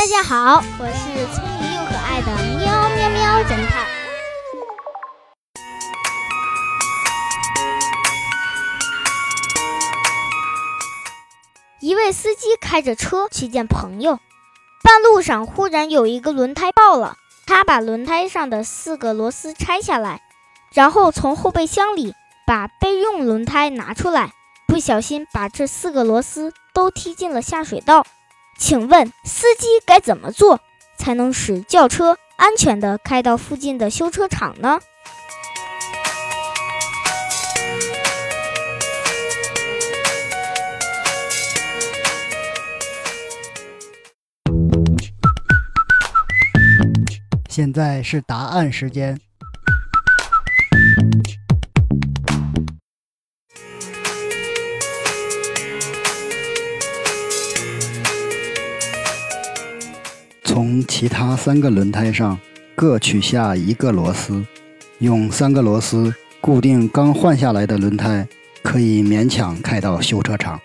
大家好，我是聪明又可爱的喵喵喵侦探。一位司机开着车去见朋友，半路上忽然有一个轮胎爆了，他把轮胎上的四个螺丝拆下来，然后从后备箱里把备用轮胎拿出来，不小心把这四个螺丝都踢进了下水道。请问司机该怎么做才能使轿车安全地开到附近的修车厂呢？现在是答案时间。从其他三个轮胎上各取下一个螺丝，用三个螺丝固定刚换下来的轮胎，可以勉强开到修车厂。